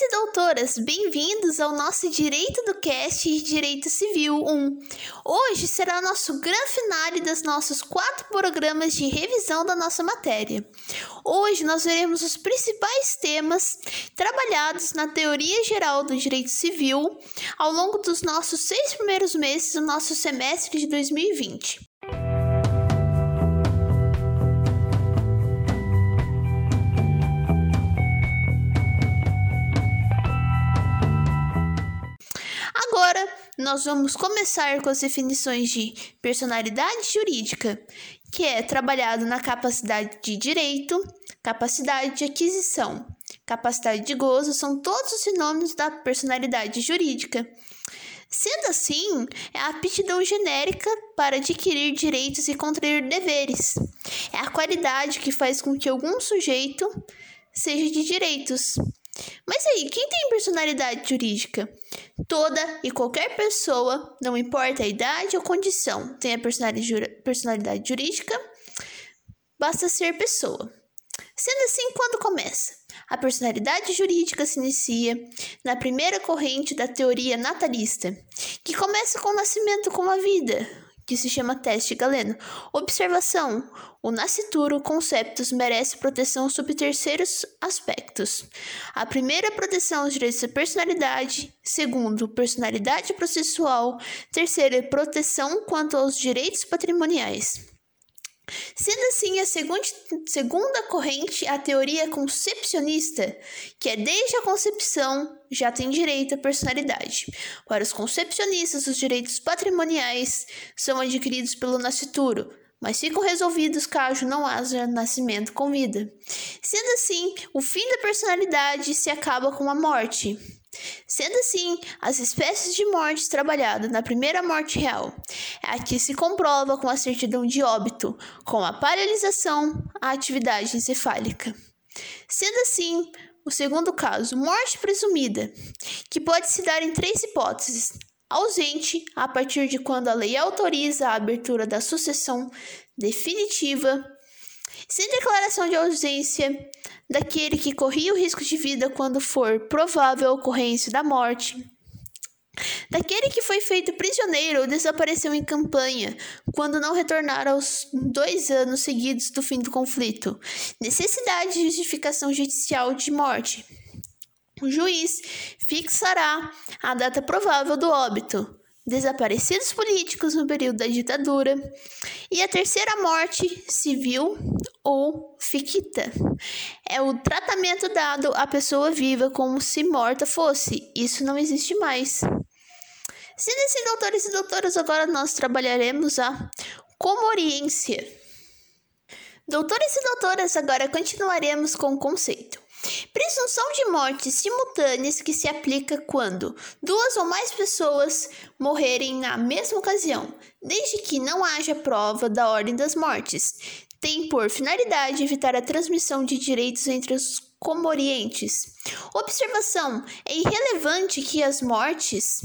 Doutores e doutoras, bem-vindos ao nosso Direito do Cast Direito Civil 1. Hoje será nosso grande finale dos nossos quatro programas de revisão da nossa matéria. Hoje nós veremos os principais temas trabalhados na teoria geral do direito civil ao longo dos nossos seis primeiros meses do nosso semestre de 2020. Agora, nós vamos começar com as definições de personalidade jurídica, que é trabalhado na capacidade de direito, capacidade de aquisição, capacidade de gozo, são todos os sinônimos da personalidade jurídica. Sendo assim, é a aptidão genérica para adquirir direitos e contrair deveres. É a qualidade que faz com que algum sujeito seja de direitos. Mas aí, quem tem personalidade jurídica? Toda e qualquer pessoa, não importa a idade ou condição, tem a personalidade jurídica, basta ser pessoa. Sendo assim, quando começa? A personalidade jurídica se inicia na primeira corrente da teoria natalista, que começa com o nascimento com a vida, que se chama teste galeno. Observação: o nascituro conceptus merece proteção sob terceiros aspectos. A primeira, proteção aos direitos da personalidade. Segundo, personalidade processual. Terceira, proteção quanto aos direitos patrimoniais. Sendo assim, a segunda, segunda corrente, a teoria concepcionista, que é desde a concepção já tem direito à personalidade. Para os concepcionistas, os direitos patrimoniais são adquiridos pelo nascituro, mas ficam resolvidos caso não haja nascimento com vida. Sendo assim, o fim da personalidade se acaba com a morte. Sendo assim, as espécies de morte trabalhadas na primeira morte real é a que se comprova com a certidão de óbito, com a paralisação à atividade encefálica. Sendo assim, o segundo caso, morte presumida, que pode se dar em três hipóteses: ausente, a partir de quando a lei autoriza a abertura da sucessão definitiva, sem declaração de ausência, daquele que corria o risco de vida quando for provável a ocorrência da morte, daquele que foi feito prisioneiro ou desapareceu em campanha, quando não retornar aos dois anos seguidos do fim do conflito, necessidade de justificação judicial de morte. O juiz fixará a data provável do óbito, desaparecidos políticos no período da ditadura, e a terceira morte civil ou ficta. É o tratamento dado à pessoa viva como se morta fosse. Isso não existe mais. Sendo assim, doutores e doutoras, agora nós trabalharemos a comoriência. Doutores e doutoras, agora continuaremos com o conceito. Presunção de mortes simultâneas que se aplica quando duas ou mais pessoas morrerem na mesma ocasião, desde que não haja prova da ordem das mortes. Tem por finalidade evitar a transmissão de direitos entre os comorientes. Observação: é irrelevante que as mortes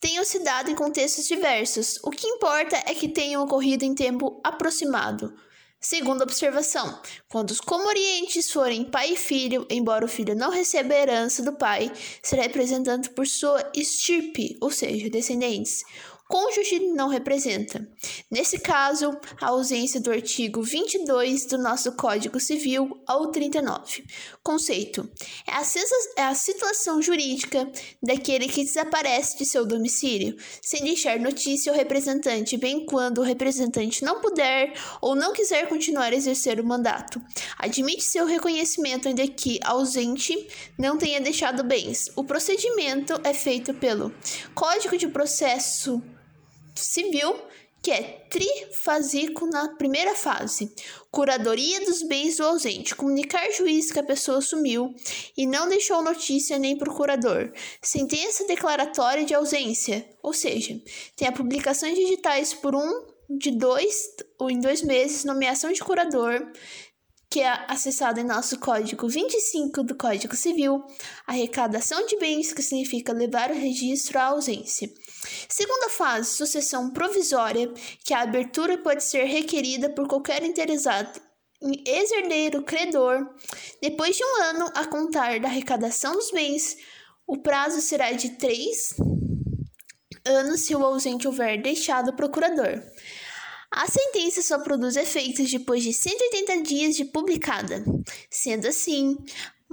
tenham se dado em contextos diversos. O que importa é que tenham ocorrido em tempo aproximado. Segunda observação: quando os comorientes forem pai e filho, embora o filho não receba herança do pai, será representado por sua estirpe, ou seja, descendentes cônjuge não representa. Nesse caso, a ausência do artigo 22 do nosso Código Civil ao 39. Conceito: é a, é a situação jurídica daquele que desaparece de seu domicílio, sem deixar notícia ao representante, bem quando o representante não puder ou não quiser continuar a exercer o mandato. Admite seu reconhecimento ainda que ausente não tenha deixado bens. O procedimento é feito pelo Código de Processo civil, que é trifásico na primeira fase. Curadoria dos bens do ausente. Comunicar juiz que a pessoa sumiu e não deixou notícia nem procurador. Sentença declaratória de ausência. Ou seja, tem a publicação digitais por um, de dois ou em dois meses, nomeação de curador, que é acessado em nosso código 25 do Código Civil, arrecadação de bens, que significa levar o registro à ausência. Segunda fase, sucessão provisória, que a abertura pode ser requerida por qualquer interessado, ex-herdeiro credor, depois de um ano a contar da arrecadação dos bens, o prazo será de três anos se o ausente houver deixado o procurador. A sentença só produz efeitos depois de 180 dias de publicada. Sendo assim,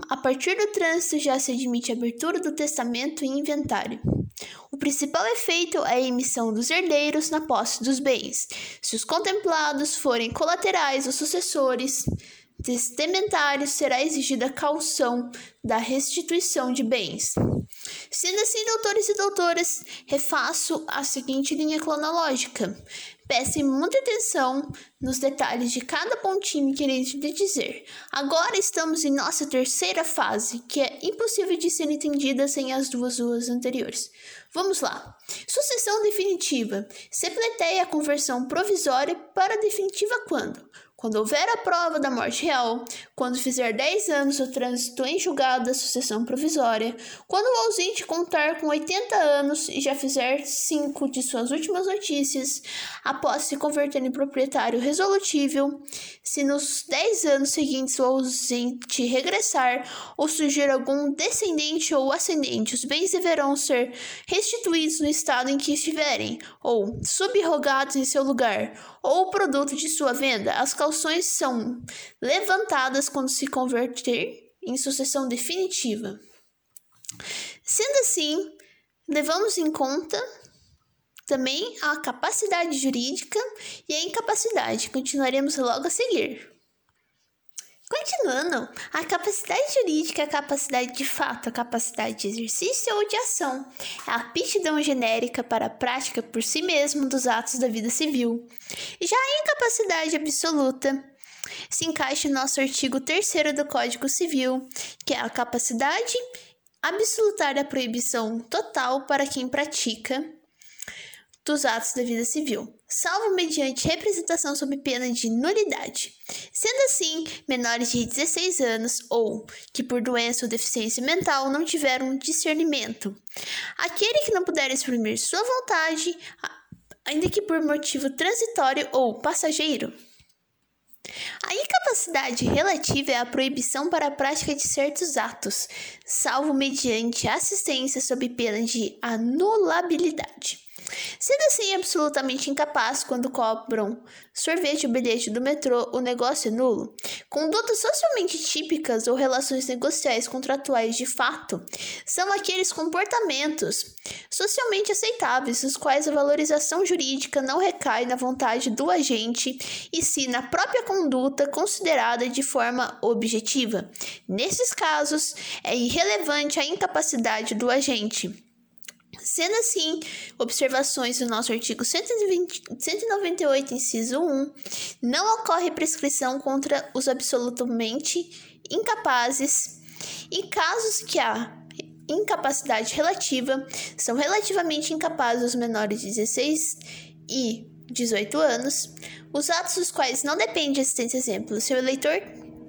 a partir do trânsito já se admite a abertura do testamento e inventário. O principal efeito é a emissão dos herdeiros na posse dos bens, se os contemplados forem colaterais ou sucessores testamentários, será exigida caução da restituição de bens. Sendo assim, doutores e doutoras, refaço a seguinte linha cronológica. Prestem muita atenção nos detalhes de cada pontinho que irei lhe dizer. Agora estamos em nossa terceira fase, que é impossível de ser entendida sem as duas ruas anteriores. Vamos lá. Sucessão definitiva. Se pleiteia a conversão provisória para definitiva quando? Quando houver a prova da morte real, quando fizer 10 anos o trânsito em julgado da sucessão provisória, quando o ausente contar com 80 anos e já fizer 5 de suas últimas notícias, após se converter em proprietário resolutível, se nos 10 anos seguintes o ausente regressar ou surgir algum descendente ou ascendente, os bens deverão ser restituídos no estado em que estiverem, ou subrogados em seu lugar, ou produto de sua venda. As calções são levantadas quando se converter em sucessão definitiva. Sendo assim, levamos em conta também a capacidade jurídica e a incapacidade. Continuaremos logo a seguir. Continuando, a capacidade jurídica é a capacidade de fato, a capacidade de exercício ou de ação. É a aptidão genérica para a prática por si mesmo dos atos da vida civil. Já a incapacidade absoluta se encaixa no nosso artigo 3 do Código Civil, que é a capacidade absolutar da proibição total para quem pratica dos atos da vida civil, salvo mediante representação sob pena de nulidade. Sendo assim, menores de 16 anos ou que por doença ou deficiência mental não tiveram discernimento. Aquele que não puder exprimir sua vontade, ainda que por motivo transitório ou passageiro. A incapacidade relativa é a proibição para a prática de certos atos, salvo mediante assistência sob pena de anulabilidade. Sendo assim absolutamente incapaz quando cobram sorvete ou bilhete do metrô, o negócio é nulo. Condutas socialmente típicas ou relações negociais contratuais de fato são aqueles comportamentos socialmente aceitáveis, os quais a valorização jurídica não recai na vontade do agente e sim na própria conduta considerada de forma objetiva. Nesses casos, é irrelevante a incapacidade do agente Sendo assim, observações do nosso artigo 120, 198, inciso 1, não ocorre prescrição contra os absolutamente incapazes e casos que há incapacidade relativa são relativamente incapazes os menores de 16 e 18 anos, os atos dos quais não depende de assistência exemplo, se o eleitor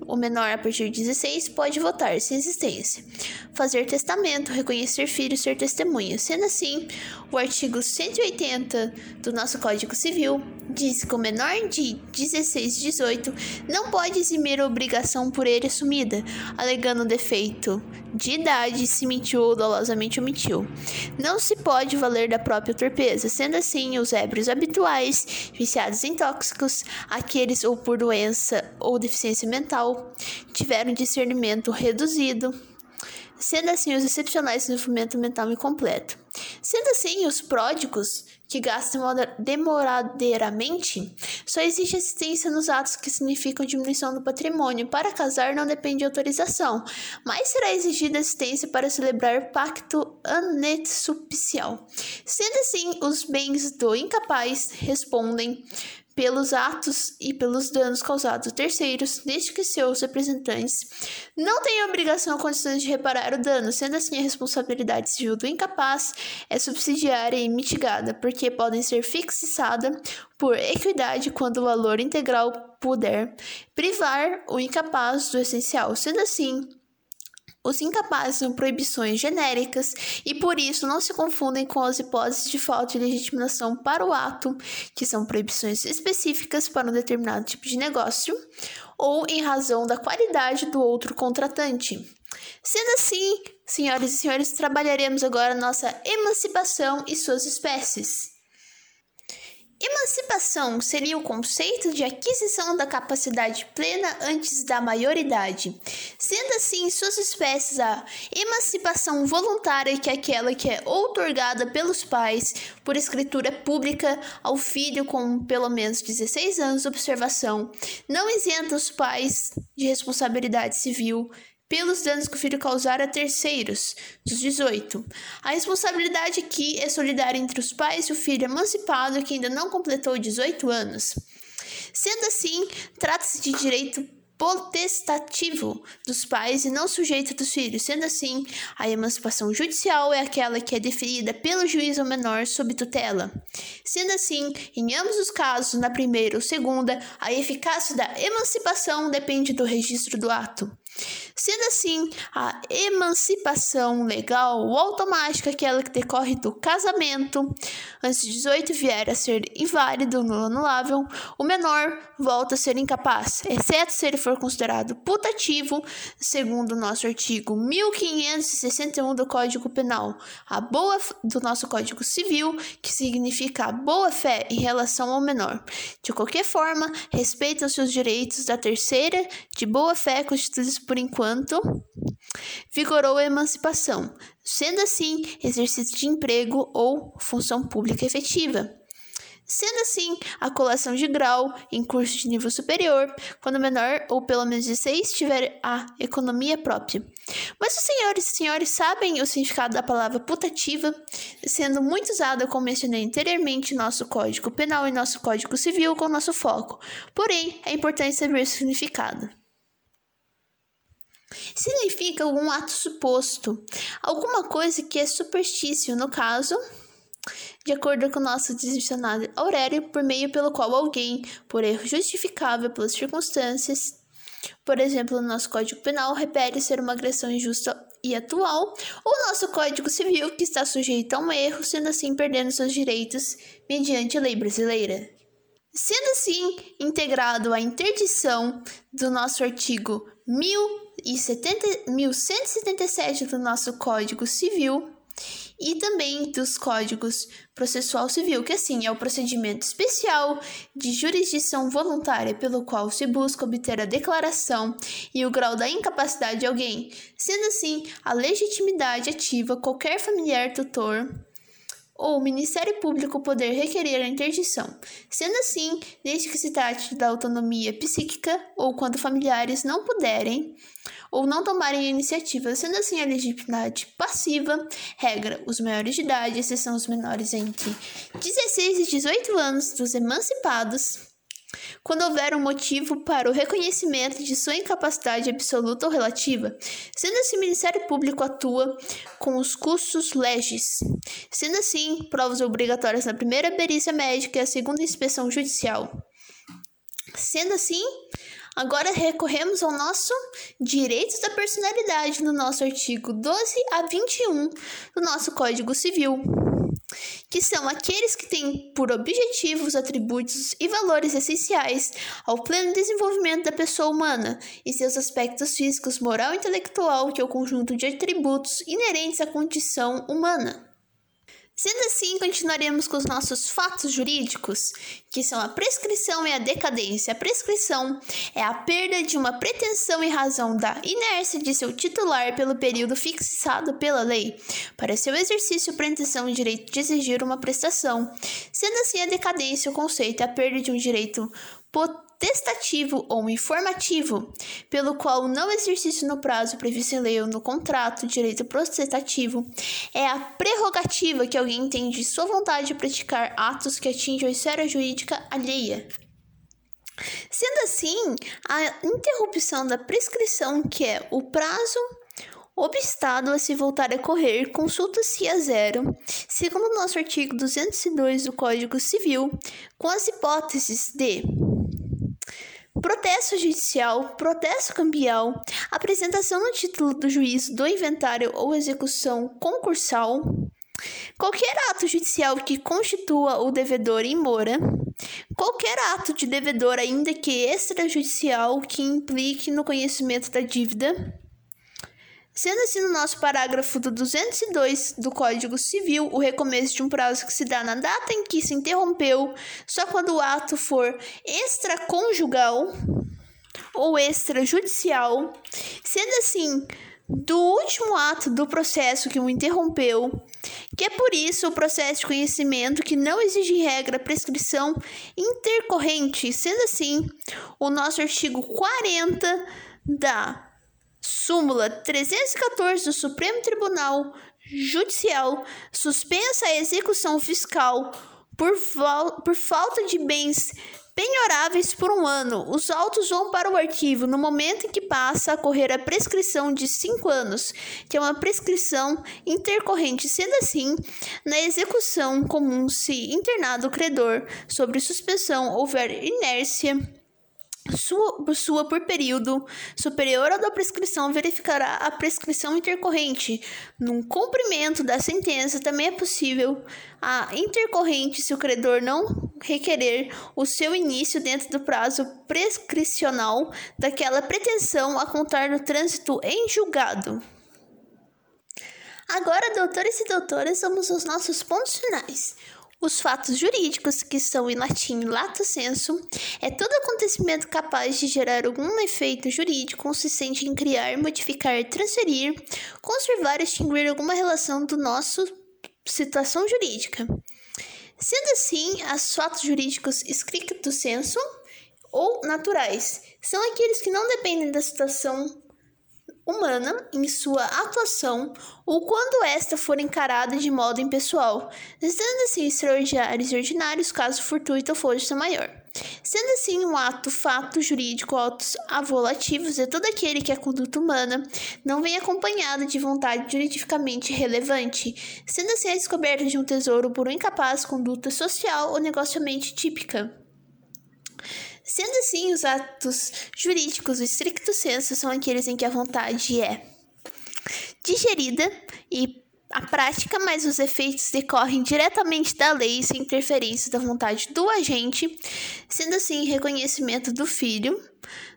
o menor a partir de 16 pode votar sem existência, fazer testamento, reconhecer filhos, ser testemunha. Sendo assim, o artigo 180 do nosso Código Civil diz que o menor de 16 e 18 não pode eximir a obrigação por ele assumida, alegando defeito de idade se mentiu ou dolosamente omitiu. Não se pode valer da própria torpeza, sendo assim, os ébrios habituais, viciados em tóxicos, aqueles ou por doença ou deficiência mental, tiveram discernimento reduzido, sendo assim os excepcionais desenvolvimento mental incompleto. Sendo assim, os pródigos que gastam demoradeiramente, só existe assistência nos atos que significam diminuição do patrimônio. Para casar não depende de autorização, mas será exigida assistência para celebrar pacto anexupcial. Sendo assim, os bens do incapaz respondem pelos atos e pelos danos causados a terceiros, desde que seus representantes não tenham obrigação ou condições de reparar o dano, sendo assim a responsabilidade civil do incapaz é subsidiária e mitigada, porque podem ser fixadas por equidade quando o valor integral puder privar o incapaz do essencial, sendo assim Os incapazes são proibições genéricas e por isso não se confundem com as hipóteses de falta de legitimação para o ato, que são proibições específicas para um determinado tipo de negócio ou em razão da qualidade do outro contratante. Sendo assim, senhoras e senhores, trabalharemos agora nossa emancipação e suas espécies. Emancipação seria o conceito de aquisição da capacidade plena antes da maioridade. Sendo assim, suas espécies, a emancipação voluntária, que é aquela que é outorgada pelos pais por escritura pública ao filho com pelo menos 16 anos de observação, não isenta os pais de responsabilidade civil pelos danos que o filho causar a terceiros, dos 18. A responsabilidade aqui é solidária entre os pais e o filho emancipado que ainda não completou 18 anos. Sendo assim, trata-se de direito potestativo dos pais e não sujeito dos filhos. Sendo assim, a emancipação judicial é aquela que é deferida pelo juiz ao menor sob tutela. Sendo assim, em ambos os casos, na primeira ou segunda, a eficácia da emancipação depende do registro do ato. Sendo assim, a emancipação legal ou automática, aquela que decorre do casamento, antes de 18 vier a ser inválido ou anulável, o menor volta a ser incapaz, exceto se ele for considerado putativo, segundo o nosso artigo 1561 do Código Penal, a boa do nosso Código Civil, que significa a boa fé em relação ao menor. De qualquer forma, respeitam seus direitos da terceira de boa fé constituídos por enquanto, vigorou a emancipação, sendo assim exercício de emprego ou função pública efetiva. Sendo assim, a colação de grau em curso de nível superior, quando menor ou pelo menos 16 tiver a economia própria. Mas os senhores e senhores sabem o significado da palavra putativa, sendo muito usada, como mencionei anteriormente, em nosso Código Penal e nosso Código Civil com nosso foco. Porém, é importante saber o significado. Significa algum ato suposto, alguma coisa que é superstício, no caso, de acordo com o nosso dicionário Aurélio, por meio pelo qual alguém, por erro justificável pelas circunstâncias, por exemplo, no nosso Código Penal, repele ser uma agressão injusta e atual, ou nosso Código Civil, que está sujeito a um erro, sendo assim perdendo seus direitos mediante a lei brasileira. Sendo assim integrado à interdição do nosso artigo 1177 do nosso Código Civil e também dos Códigos Processual Civil, que assim é o procedimento especial de jurisdição voluntária pelo qual se busca obter a declaração e o grau da incapacidade de alguém, sendo assim a legitimidade ativa qualquer familiar tutor ou o Ministério Público poder requerer a interdição, sendo assim, desde que se trate da autonomia psíquica ou quando familiares não puderem ou não tomarem a iniciativa, sendo assim a legitimidade passiva, regra os maiores de idade, exceção os menores entre 16 e 18 anos dos emancipados, quando houver um motivo para o reconhecimento de sua incapacidade absoluta ou relativa, sendo assim o Ministério Público atua com os custos legis, sendo assim provas obrigatórias na primeira perícia médica e a segunda inspeção judicial. Sendo assim, agora recorremos ao nosso direitos da personalidade no nosso artigo 12 a 21 do nosso Código Civil que são aqueles que têm por objetivo os atributos e valores essenciais ao pleno desenvolvimento da pessoa humana e seus aspectos físicos, moral e intelectual, que é o conjunto de atributos inerentes à condição humana. Sendo assim, continuaremos com os nossos fatos jurídicos, que são a prescrição e a decadência. A prescrição é a perda de uma pretensão em razão da inércia de seu titular pelo período fixado pela lei, para seu exercício pretensão e direito de exigir uma prestação. Sendo assim, a decadência, o conceito é a perda de um direito potente testativo ou informativo, pelo qual o não exercício no prazo previsto em lei ou no contrato direito protestativo é a prerrogativa que alguém tem de sua vontade de praticar atos que atinjam a esfera jurídica alheia. Sendo assim, a interrupção da prescrição, que é o prazo obstado a se voltar a correr, consulta-se a zero, segundo o nosso artigo 202 do Código Civil, com as hipóteses de protesto judicial, protesto cambial, apresentação no título do juiz do inventário ou execução concursal, qualquer ato judicial que constitua o devedor em mora, qualquer ato de devedor, ainda que extrajudicial, que implique no conhecimento da dívida. Sendo assim, no nosso parágrafo do 202 do Código Civil, o recomeço de um prazo que se dá na data em que se interrompeu, só quando o ato for extraconjugal ou extrajudicial, sendo assim, do último ato do processo que o interrompeu, que é por isso o processo de conhecimento que não exige regra prescrição intercorrente, sendo assim, o nosso artigo 40 da Súmula 314 do Supremo Tribunal Judicial suspensa a execução fiscal por, por falta de bens penhoráveis por um ano. Os autos vão para o arquivo no momento em que passa a correr a prescrição de cinco anos, que é uma prescrição intercorrente. Sendo assim, na execução comum, se internado o credor sobre suspensão houver inércia sua, sua por período superior ao da prescrição verificará a prescrição intercorrente. No cumprimento da sentença, também é possível a intercorrente se o credor não requerer o seu início dentro do prazo prescricional daquela pretensão a contar no trânsito em julgado. Agora, doutores e doutoras, vamos aos nossos pontos finais. Os fatos jurídicos, que são em latim lato sensu, é todo acontecimento capaz de gerar algum efeito jurídico consistente em criar, modificar, transferir, conservar, extinguir alguma relação do nosso situação jurídica. Sendo assim, os fatos jurídicos stricto sensu ou naturais são aqueles que não dependem da situação humana em sua atuação ou quando esta for encarada de modo impessoal, sendo assim extraordinários e ordinários caso fortuito ou força maior. Sendo assim um ato fato jurídico autos avolativos é todo aquele que a conduta humana não vem acompanhada de vontade juridificamente relevante, sendo assim a descoberta de um tesouro por um incapaz conduta social ou negociamente típica. Sendo assim, os atos jurídicos, o estricto senso, são aqueles em que a vontade é digerida e a prática, mas os efeitos decorrem diretamente da lei sem interferência da vontade do agente, sendo assim reconhecimento do filho,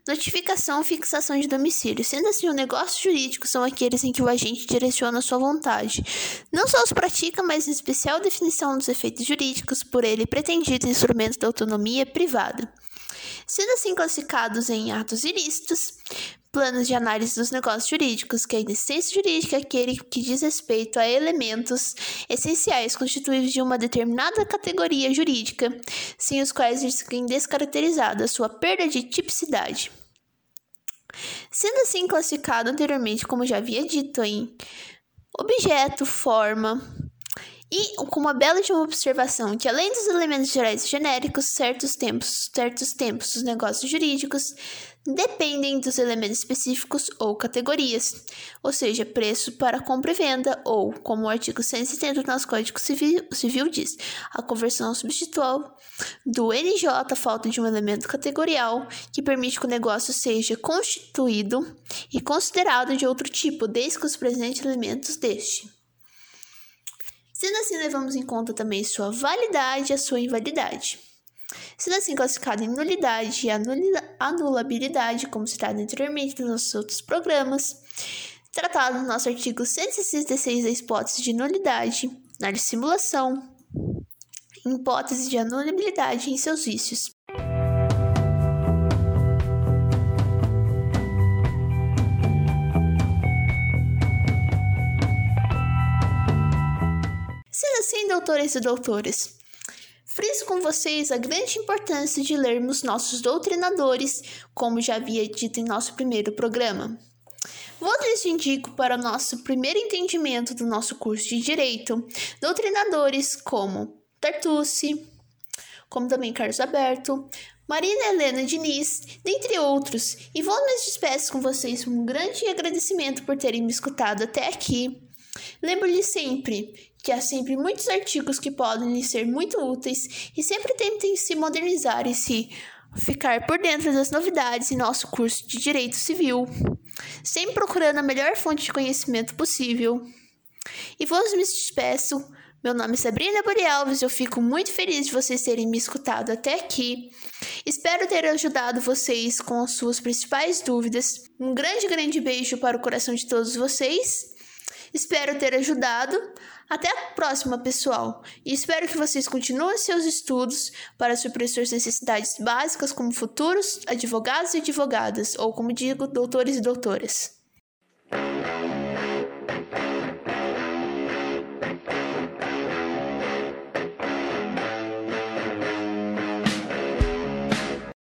notificação fixação de domicílio. Sendo assim, o negócio jurídico são aqueles em que o agente direciona sua vontade. Não só os pratica, mas em especial definição dos efeitos jurídicos por ele pretendido instrumento da autonomia privada sendo assim classificados em atos ilícitos, planos de análise dos negócios jurídicos, que é a inexistência jurídica é aquele que diz respeito a elementos essenciais constituídos de uma determinada categoria jurídica, sem os quais fica descaracterizada a sua perda de tipicidade. Sendo assim classificado anteriormente, como já havia dito, em objeto, forma, e com uma bela de uma observação que além dos elementos gerais genéricos, certos tempos, certos tempos dos negócios jurídicos dependem dos elementos específicos ou categorias, ou seja, preço para compra e venda, ou, como o artigo 170 do nosso Código Civil, Civil diz, a conversão substitual do NJ, falta de um elemento categorial que permite que o negócio seja constituído e considerado de outro tipo, desde que os presentes elementos deste. Sendo assim, levamos em conta também sua validade e a sua invalidade. Sendo assim classificado em nulidade e anulabilidade, como citado anteriormente nos nossos outros programas, tratado no nosso artigo 166 da hipótese de nulidade, na simulação, hipótese de anulabilidade em seus vícios. Assim, doutores e doutoras? Friso com vocês a grande importância de lermos nossos doutrinadores, como já havia dito em nosso primeiro programa. Vou-lhes indico para o nosso primeiro entendimento do nosso curso de Direito, doutrinadores como Tartucci, como também Carlos Alberto, Marina Helena Diniz, dentre outros, e vou me despeço com vocês com um grande agradecimento por terem me escutado até aqui. Lembro-lhe sempre que há sempre muitos artigos que podem lhe ser muito úteis e sempre tentem se modernizar e se ficar por dentro das novidades em nosso curso de Direito Civil, sempre procurando a melhor fonte de conhecimento possível. E vos me despeço. Meu nome é Sabrina Borealves, eu fico muito feliz de vocês terem me escutado até aqui. Espero ter ajudado vocês com as suas principais dúvidas. Um grande, grande beijo para o coração de todos vocês. Espero ter ajudado. Até a próxima, pessoal! E espero que vocês continuem seus estudos para suprir suas necessidades básicas como futuros advogados e advogadas, ou como digo, doutores e doutoras.